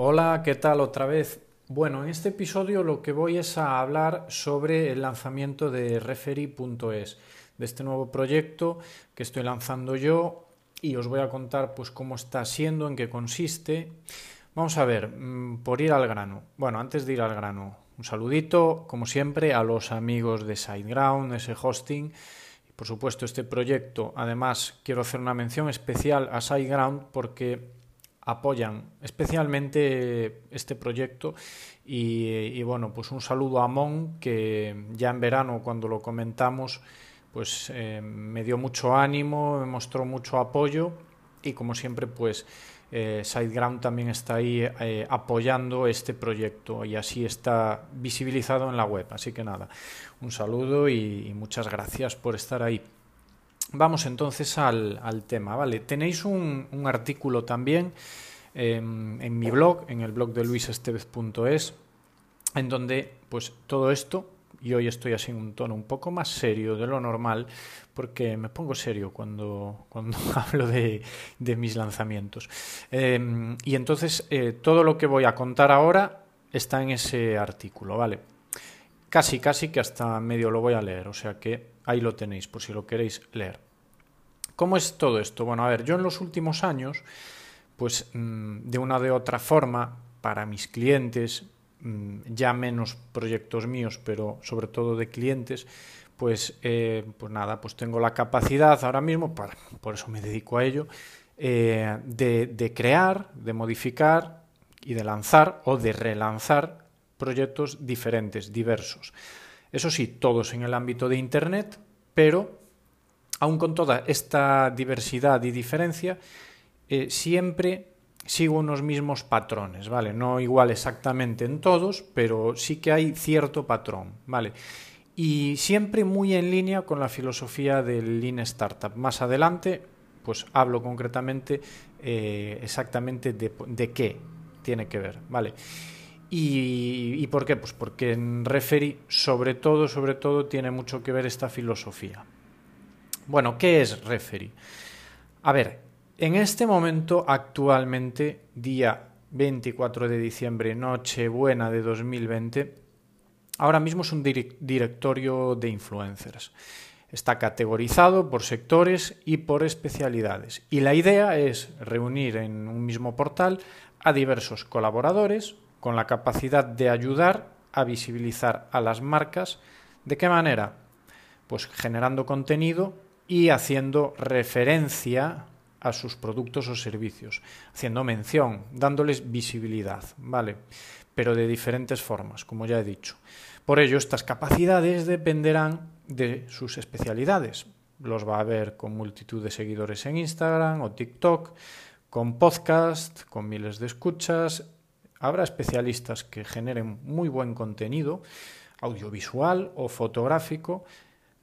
Hola, ¿qué tal otra vez? Bueno, en este episodio lo que voy es a hablar sobre el lanzamiento de referee.es, de este nuevo proyecto que estoy lanzando yo y os voy a contar pues cómo está siendo, en qué consiste. Vamos a ver, mm, por ir al grano. Bueno, antes de ir al grano, un saludito, como siempre, a los amigos de SiteGround, ese hosting. Por supuesto, este proyecto, además, quiero hacer una mención especial a SiteGround porque apoyan especialmente este proyecto y, bueno, pues un saludo a Mon que ya en verano cuando lo comentamos pues eh, me dio mucho ánimo, me mostró mucho apoyo y como siempre pues eh, SiteGround también está ahí eh, apoyando este proyecto y así está visibilizado en la web. Así que nada, un saludo y muchas gracias por estar ahí. Vamos entonces al, tema, ¿vale? Tenéis un, artículo también em, en mi blog, en el blog de luisestevez.es, en donde pues todo esto, y hoy estoy así en un tono un poco más serio de lo normal, porque me pongo serio cuando, cuando hablo de, mis lanzamientos. Em, y entonces eh, todo lo que voy a contar ahora está en ese artículo, ¿vale? Casi, casi que hasta medio lo voy a leer, o sea que ahí lo tenéis por si lo queréis leer. ¿Cómo es todo esto? Bueno, a ver, yo en los últimos años, pues mm, de una de otra forma, para mis clientes, mm, ya menos proyectos míos, pero sobre todo de clientes, pues, eh, pues nada, pues tengo la capacidad ahora mismo, por eso me dedico a ello, eh, de crear, de modificar y de lanzar o de relanzar proyectos diferentes, diversos. Eso sí, todos en el ámbito de Internet, pero aun con toda esta diversidad y diferencia, eh, siempre sigo unos mismos patrones, ¿vale? No igual exactamente en todos, pero sí que hay cierto patrón, ¿vale? Y siempre muy en línea con la filosofía del Lean Startup. Más adelante, pues hablo concretamente eh, exactamente de, de qué tiene que ver, ¿vale? ¿Y, por qué? Pues porque en Referee, sobre todo, sobre todo, tiene mucho que ver esta filosofía. Bueno, ¿qué es Referee? A ver, en este momento, actualmente, día 24 de diciembre, Nochebuena de 2020, ahora mismo es un directorio de influencers. Está categorizado por sectores y por especialidades. Y la idea es reunir en un mismo portal a diversos colaboradores con la capacidad de ayudar a visibilizar a las marcas. ¿De qué manera? Pues generando contenido y haciendo referencia a sus productos o servicios, haciendo mención, dándoles visibilidad, ¿vale? Pero de diferentes formas, como ya he dicho. Por ello, estas capacidades dependerán de sus especialidades. Los va a ver con multitud de seguidores en Instagram o TikTok, con podcast, con miles de escuchas, Habrá especialistas que generen muy buen contenido audiovisual o fotográfico,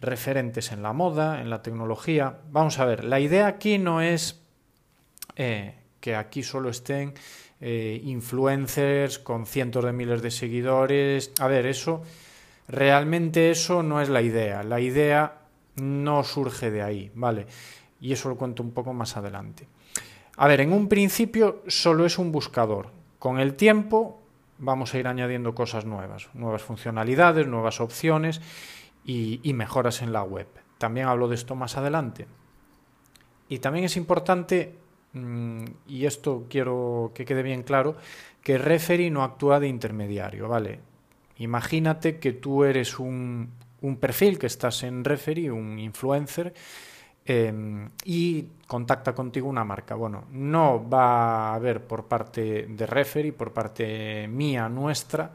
referentes en la moda, en la tecnología. Vamos a ver, la idea aquí no es eh, que aquí solo estén eh, influencers con cientos de miles de seguidores. A ver, eso, realmente eso no es la idea. La idea no surge de ahí, ¿vale? Y eso lo cuento un poco más adelante. A ver, en un principio solo es un buscador. Con el tiempo vamos a ir añadiendo cosas nuevas, nuevas funcionalidades, nuevas opciones y, mejoras en la web. También hablo de esto más adelante. Y también es importante, mm, y esto quiero que quede bien claro, que Referee no actúa de intermediario, ¿vale? Imagínate que tú eres un, perfil que estás en Referee, un influencer, Em, y contacta contigo una marca. Bueno, no va a haber por parte de Referee, por parte mía, nuestra,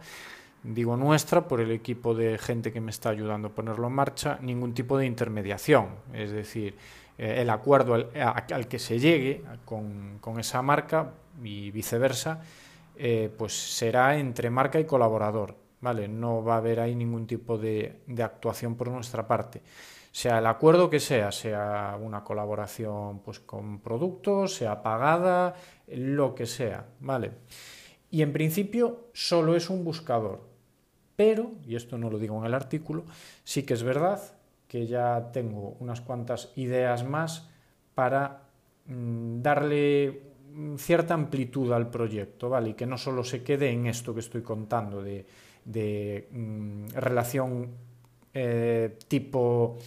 digo nuestra, por el equipo de gente que me está ayudando a ponerlo en marcha, ningún tipo de intermediación. Es decir, eh, el acuerdo al, que se llegue con, esa marca y viceversa, eh, pues será entre marca y colaborador. ¿Vale? No va a haber ahí ningún tipo de actuación por nuestra parte sea el acuerdo que sea, sea una colaboración pues, con productos, sea pagada, lo que sea, ¿vale? Y en principio solo es un buscador, pero, y esto no lo digo en el artículo, sí que es verdad que ya tengo unas cuantas ideas más para mm, darle mm, cierta amplitud al proyecto, ¿vale? Y que no solo se quede en esto que estoy contando de, mm, relación eh, tipo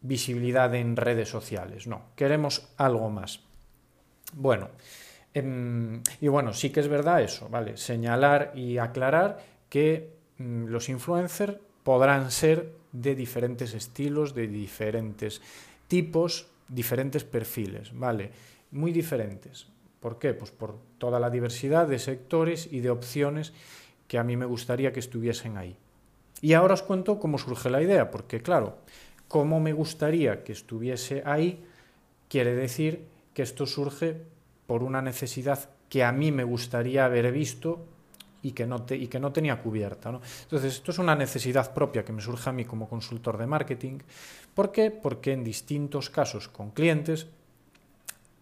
visibilidad en redes sociales. No, queremos algo más. Bueno, em, y bueno, sí que es verdad eso, ¿vale? Señalar y aclarar que mm, los influencers podrán ser de diferentes estilos, de diferentes tipos, diferentes perfiles, ¿vale? Muy diferentes. ¿Por qué? Pues por toda la diversidad de sectores y de opciones que a mí me gustaría que estuviesen ahí. Y ahora os cuento cómo surge la idea, porque claro, cómo me gustaría que estuviese ahí quiere decir que esto surge por una necesidad que a mí me gustaría haber visto y que no, y que no tenía cubierta. ¿no? Entonces, esto es una necesidad propia que me surge a mí como consultor de marketing. ¿Por qué? Porque en distintos casos con clientes,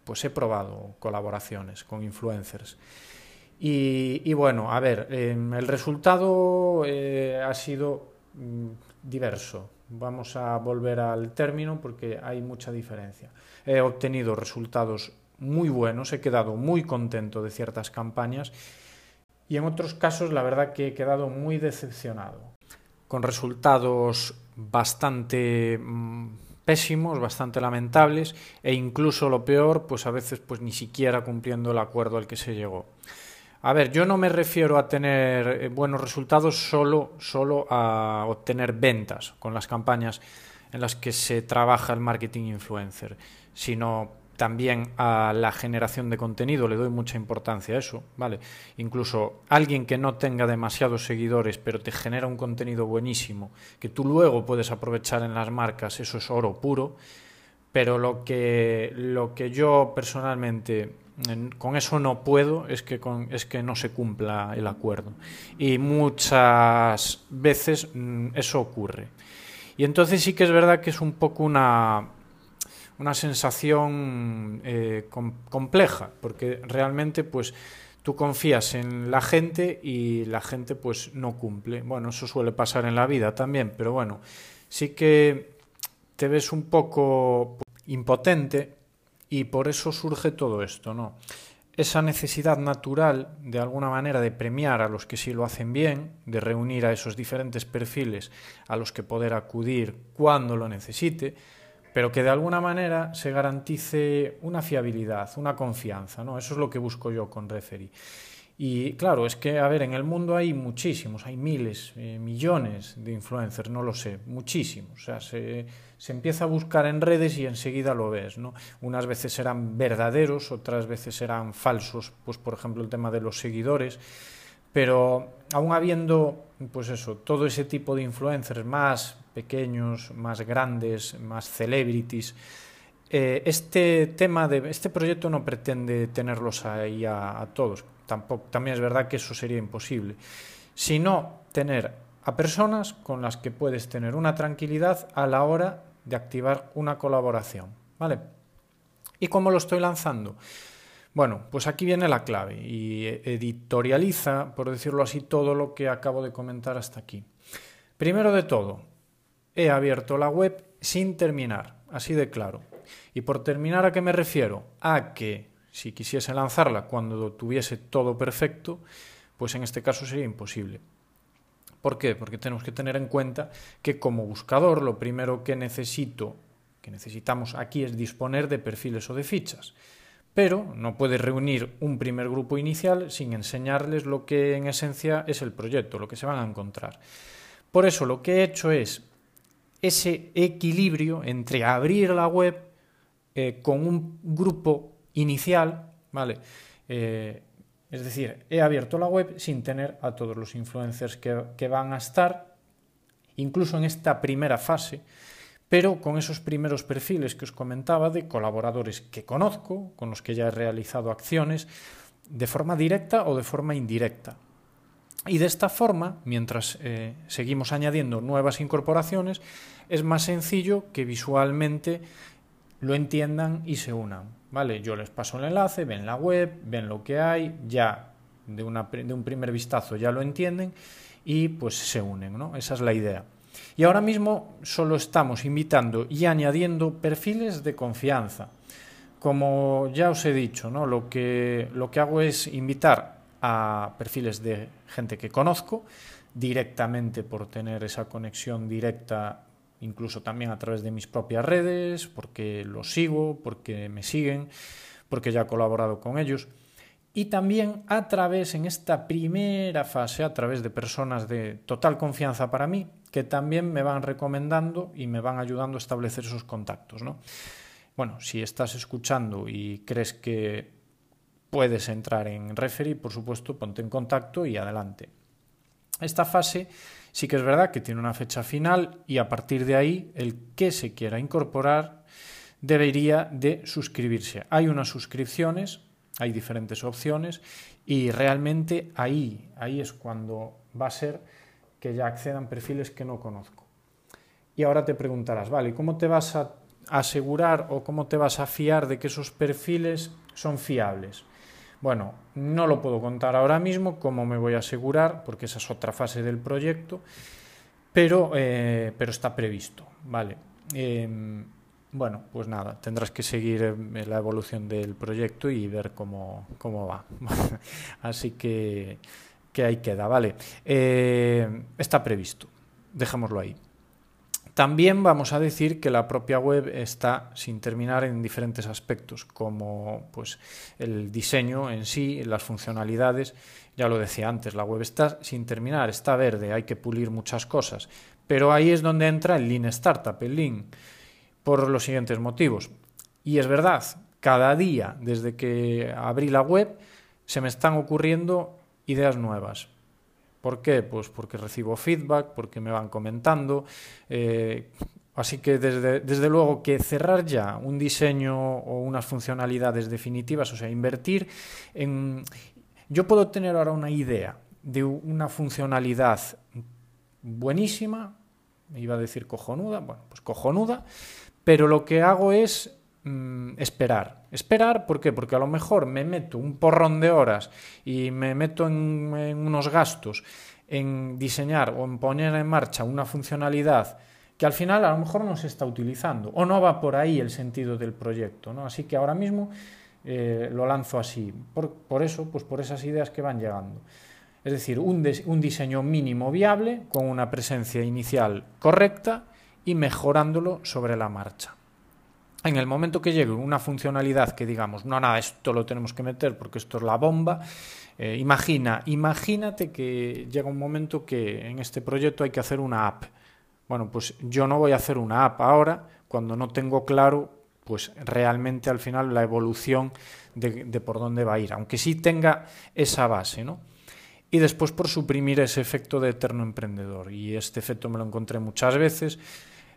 pues he probado colaboraciones con influencers. Y, bueno, a ver, em, el resultado eh, ha sido mm, diverso. Vamos a volver al término porque hay mucha diferencia. He obtenido resultados muy buenos, he quedado muy contento de ciertas campañas y en otros casos la verdad que he quedado muy decepcionado, con resultados bastante mm, pésimos, bastante lamentables e incluso lo peor, pues a veces pues ni siquiera cumpliendo el acuerdo al que se llegó. A ver, yo no me refiero a tener eh, buenos resultados solo, solo a obtener ventas con las campañas en las que se trabaja el marketing influencer, sino también a la generación de contenido, le doy mucha importancia a eso, ¿vale? Incluso alguien que no tenga demasiados seguidores, pero te genera un contenido buenísimo, que tú luego puedes aprovechar en las marcas, eso es oro puro, pero lo que, lo que yo personalmente con eso no puedo es que, es que no se cumpla el acuerdo. Y muchas veces mm, eso ocurre. Y entonces sí que es verdad que es un poco una, una sensación eh, compleja, porque realmente pues tú confías en la gente y la gente pues no cumple. Bueno, eso suele pasar en la vida también, pero bueno, sí que te ves un poco impotente y por eso surge todo esto, ¿no? Esa necesidad natural, de alguna manera, de premiar a los que sí lo hacen bien, de reunir a esos diferentes perfiles a los que poder acudir cuando lo necesite, pero que de alguna manera se garantice una fiabilidad, una confianza, ¿no? Eso es lo que busco yo con Referee. Y claro, es que, a ver, en el mundo hay muchísimos, hay miles, eh, millones de influencers, no lo sé, muchísimos. O sea, se, se, empieza a buscar en redes y enseguida lo ves, ¿no? Unas veces serán verdaderos, otras veces serán falsos, pues por ejemplo el tema de los seguidores. Pero aún habiendo, pues eso, todo ese tipo de influencers más pequeños, más grandes, más celebrities. Eh, este tema de este proyecto no pretende tenerlos ahí a, todos. Tampoco, también es verdad que eso sería imposible. Sino tener a personas con las que puedes tener una tranquilidad a la hora de activar una colaboración. ¿Vale? ¿Y cómo lo estoy lanzando? Bueno, pues aquí viene la clave y editorializa, por decirlo así, todo lo que acabo de comentar hasta aquí. Primero de todo, he abierto la web sin terminar, así de claro. Y por terminar, ¿a qué me refiero? A que si quisiese lanzarla cuando tuviese todo perfecto, pues en este caso sería imposible. ¿Por qué? Porque tenemos que tener en cuenta que como buscador lo primero que necesito, que necesitamos aquí es disponer de perfiles o de fichas. Pero no puedes reunir un primer grupo inicial sin enseñarles lo que en esencia es el proyecto, lo que se van a encontrar. Por eso lo que he hecho es ese equilibrio entre abrir la web eh, con un grupo inicial, ¿vale? Eh, es decir, he abierto la web sin tener a todos los influencers que, van a estar, incluso en esta primera fase, pero con esos primeros perfiles que os comentaba de colaboradores que conozco, con los que ya he realizado acciones, de forma directa o de forma indirecta. Y de esta forma, mientras eh, seguimos añadiendo nuevas incorporaciones, es más sencillo que visualmente lo entiendan y se unan. ¿vale? Yo les paso el enlace, ven la web, ven lo que hay, ya de, de un primer vistazo ya lo entienden y pues se unen. ¿no? Esa es la idea. Y ahora mismo solo estamos invitando y añadiendo perfiles de confianza como ya os he dicho, ¿no? lo, que, lo que hago es invitar a perfiles de gente que conozco directamente por tener esa conexión directa incluso también a través de mis propias redes, porque los sigo, porque me siguen, porque ya he colaborado con ellos. Y también a través, en esta primera fase, a través de personas de total confianza para mí, que también me van recomendando y me van ayudando a establecer esos contactos. ¿no? Bueno, si estás escuchando y crees que puedes entrar en Referee, por supuesto, ponte en contacto y adelante. Esta fase Sí que es verdad que tiene una fecha final y a partir de ahí el que se quiera incorporar debería de suscribirse. Hay unas suscripciones, hay diferentes opciones y realmente ahí, ahí es cuando va a ser que ya accedan perfiles que no conozco. Y ahora te preguntarás, vale, ¿cómo te vas a asegurar o cómo te vas a fiar de que esos perfiles son fiables? Bueno, no lo puedo contar ahora mismo, cómo me voy a asegurar, porque esa es otra fase del proyecto, pero, eh, pero está previsto, ¿vale? Em, bueno, pues nada, tendrás que seguir eh, la evolución del proyecto y ver cómo, cómo va. Así que, que ahí queda, ¿vale? Eh, está previsto, dejémoslo ahí. También vamos a decir que la propia web está sin terminar en diferentes aspectos, como pues, el diseño en sí, las funcionalidades. Ya lo decía antes, la web está sin terminar, está verde, hay que pulir muchas cosas. Pero ahí es donde entra el Lean Startup, el Lean, por los siguientes motivos. Y es verdad, cada día, desde que abrí la web, se me están ocurriendo ideas nuevas. ¿Por qué? Pues porque recibo feedback, porque me van comentando. Eh, así que desde, desde, luego que cerrar ya un diseño o unas funcionalidades definitivas, o sea, invertir en... Yo puedo tener ahora una idea de una funcionalidad buenísima, iba a decir cojonuda, bueno, pues cojonuda, pero lo que hago es Mm, esperar. Esperar, ¿por qué? Porque a lo mejor me meto un porrón de horas y me meto en, unos gastos en diseñar o en poner en marcha una funcionalidad que al final a lo mejor no se está utilizando o no va por ahí el sentido del proyecto. ¿no? Así que ahora mismo eh, lo lanzo así. Por, eso, pues por esas ideas que van llegando. Es decir, un diseño mínimo viable con una presencia inicial correcta y mejorándolo sobre la marcha en el momento que llegue una funcionalidad que digamos, no, nada, esto lo tenemos que meter porque esto es la bomba, eh, imagina, imagínate que llega un momento que en este proyecto hay que hacer una app. Bueno, pues yo no voy a hacer una app ahora cuando no tengo claro, pues realmente al final la evolución de, de por dónde va a ir, aunque sí tenga esa base, ¿no? Y después por suprimir ese efecto de eterno emprendedor. Y este efecto me lo encontré muchas veces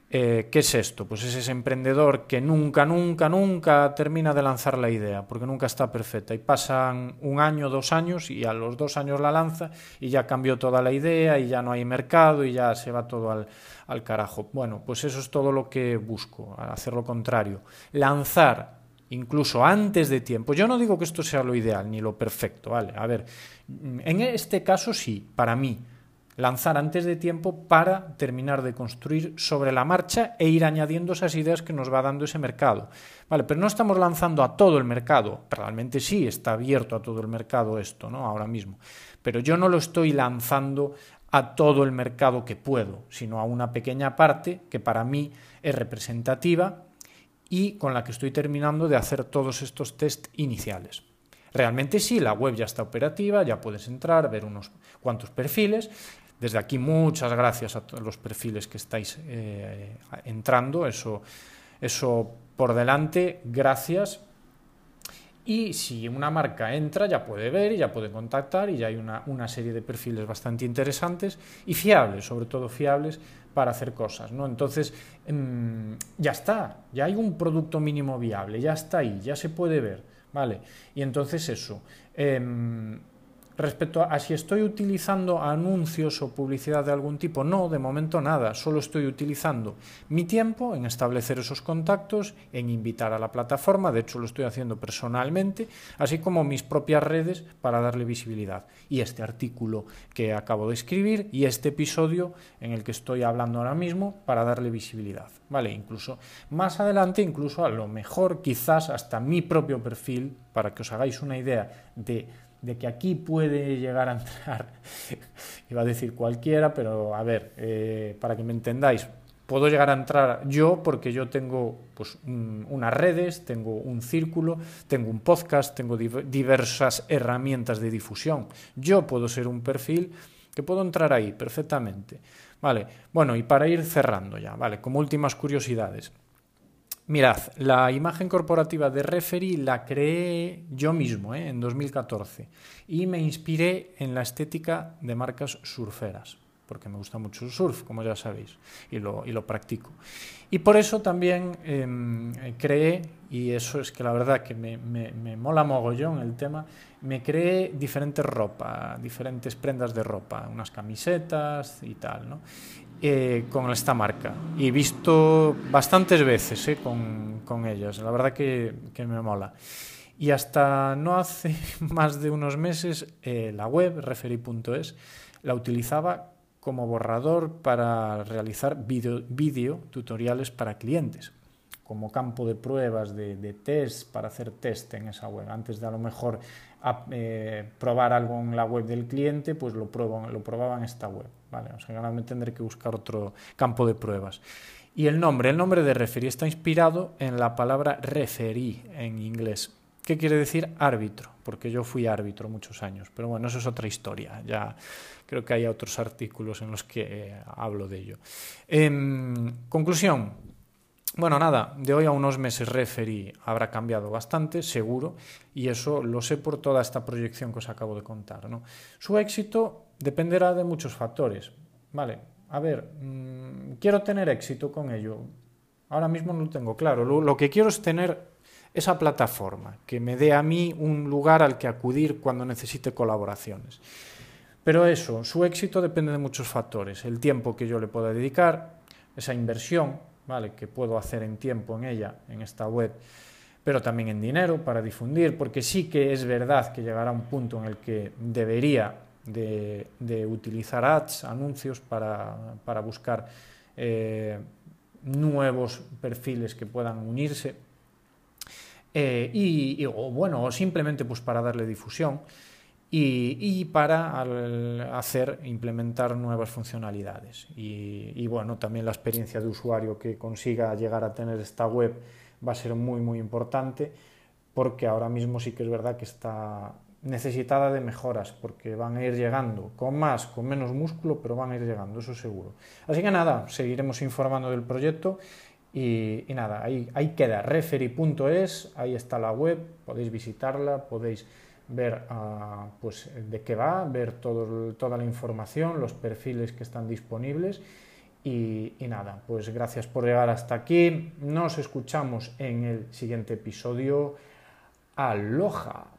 eh, ¿Qué es esto? Pues es ese emprendedor que nunca, nunca, nunca termina de lanzar la idea, porque nunca está perfecta. Y pasan un año, dos años, y a los dos años la lanza y ya cambió toda la idea y ya no hay mercado y ya se va todo al, al carajo. Bueno, pues eso es todo lo que busco, hacer lo contrario. Lanzar incluso antes de tiempo. Yo no digo que esto sea lo ideal ni lo perfecto, ¿vale? A ver, en este caso sí, para mí lanzar antes de tiempo para terminar de construir sobre la marcha e ir añadiendo esas ideas que nos va dando ese mercado. Vale, pero no estamos lanzando a todo el mercado. Realmente sí está abierto a todo el mercado esto, ¿no? Ahora mismo. Pero yo no lo estoy lanzando a todo el mercado que puedo, sino a una pequeña parte que para mí es representativa y con la que estoy terminando de hacer todos estos test iniciales. Realmente sí, la web ya está operativa, ya puedes entrar, ver unos cuantos perfiles, desde aquí muchas gracias a los perfiles que estáis eh, entrando, eso, eso por delante, gracias. Y si una marca entra, ya puede ver y ya puede contactar y ya hay una, una, serie de perfiles bastante interesantes y fiables, sobre todo fiables para hacer cosas. ¿no? Entonces, mmm, ya está, ya hay un producto mínimo viable, ya está ahí, ya se puede ver. ¿vale? Y entonces eso. Eh, Respecto a si estoy utilizando anuncios o publicidad de algún tipo, no, de momento nada, solo estoy utilizando mi tiempo en establecer esos contactos, en invitar a la plataforma, de hecho lo estoy haciendo personalmente, así como mis propias redes para darle visibilidad. Y este artículo que acabo de escribir y este episodio en el que estoy hablando ahora mismo para darle visibilidad. Vale, incluso más adelante, incluso a lo mejor quizás hasta mi propio perfil, para que os hagáis una idea de de que aquí puede llegar a entrar, iba a decir cualquiera, pero a ver, eh, para que me entendáis, puedo llegar a entrar yo porque yo tengo pues, unas redes, tengo un círculo, tengo un podcast, tengo diversas herramientas de difusión. Yo puedo ser un perfil que puedo entrar ahí perfectamente. Vale, bueno, y para ir cerrando ya, vale, como últimas curiosidades. Mirad, la imagen corporativa de Referee la creé yo mismo ¿eh? en 2014 y me inspiré en la estética de marcas surferas, porque me gusta mucho el surf, como ya sabéis, y lo, y lo practico. Y por eso también em, creé, y eso es que la verdad que me, me, me mola mogollón el tema, me creé diferentes ropa, diferentes prendas de ropa, unas camisetas y tal, ¿no? Eh, con esta marca y visto bastantes veces eh, con, con, ellas. La verdad que, que, me mola. Y hasta no hace más de unos meses eh, la web, referi.es, la utilizaba como borrador para realizar vídeo tutoriales para clientes como campo de pruebas, de, de, test, para hacer test en esa web. Antes de a lo mejor eh, probar algo en la web del cliente, pues lo, pruebo, lo probaba en esta web. ¿vale? O sea, ahora me tendré que buscar otro campo de pruebas. Y el nombre, el nombre de referí está inspirado en la palabra referí en inglés. ¿Qué quiere decir árbitro? Porque yo fui árbitro muchos años, pero bueno, eso es otra historia. Ya creo que hay otros artículos en los que eh, hablo de ello. En conclusión, bueno, nada, de hoy a unos meses Referee habrá cambiado bastante, seguro, y eso lo sé por toda esta proyección que os acabo de contar. ¿no? Su éxito dependerá de muchos factores. Vale, a ver, mmm, quiero tener éxito con ello. Ahora mismo no lo tengo claro. Lo, lo que quiero es tener esa plataforma que me dé a mí un lugar al que acudir cuando necesite colaboraciones. Pero eso, su éxito depende de muchos factores. El tiempo que yo le pueda dedicar, esa inversión, ¿vale? que puedo hacer en tiempo en ella, en esta web, pero también en dinero para difundir, porque sí que es verdad que llegará un punto en el que debería de, utilizar ads, anuncios, para, para buscar eh, nuevos perfiles que puedan unirse, eh, y, y, o bueno, o simplemente pues para darle difusión y, para hacer, implementar nuevas funcionalidades. Y, bueno, también la experiencia de usuario que consiga llegar a tener esta web va a ser muy, muy importante porque ahora mismo sí que es verdad que está necesitada de mejoras porque van a ir llegando con más, con menos músculo, pero van a ir llegando, eso seguro. Así que nada, seguiremos informando del proyecto y, y nada, ahí, ahí queda referi.es, ahí está la web, podéis visitarla, podéis ver uh, pues, de qué va, ver toda la información, los perfiles que están disponibles. Y, y, nada, pues gracias por llegar hasta aquí. Nos escuchamos en el siguiente episodio. Aloha.